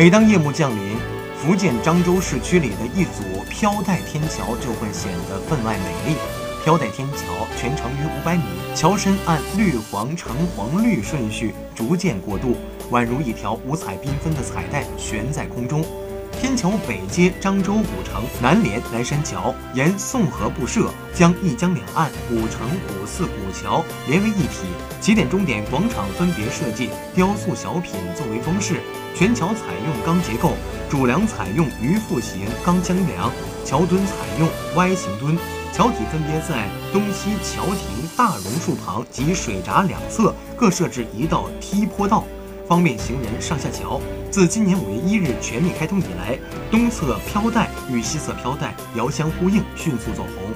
每当夜幕降临，福建漳州市区里的一组飘带天桥就会显得分外美丽。飘带天桥全长约五百米，桥身按绿黄橙黄绿顺序逐渐过渡，宛如一条五彩缤纷的彩带悬在空中。天桥北接漳州古城，南连南山桥，沿宋河布设，将一江两岸古城、古寺、古桥连为一体。起点、终点广场分别设计雕塑小品作为装饰。全桥采用钢结构，主梁采用鱼腹形钢箱梁，桥墩采用 Y 形墩。桥体分别在东西桥亭大榕树旁及水闸两侧各设置一道梯坡道。方便行人上下桥。自今年五月一日全面开通以来，东侧飘带与西侧飘带遥相呼应，迅速走红。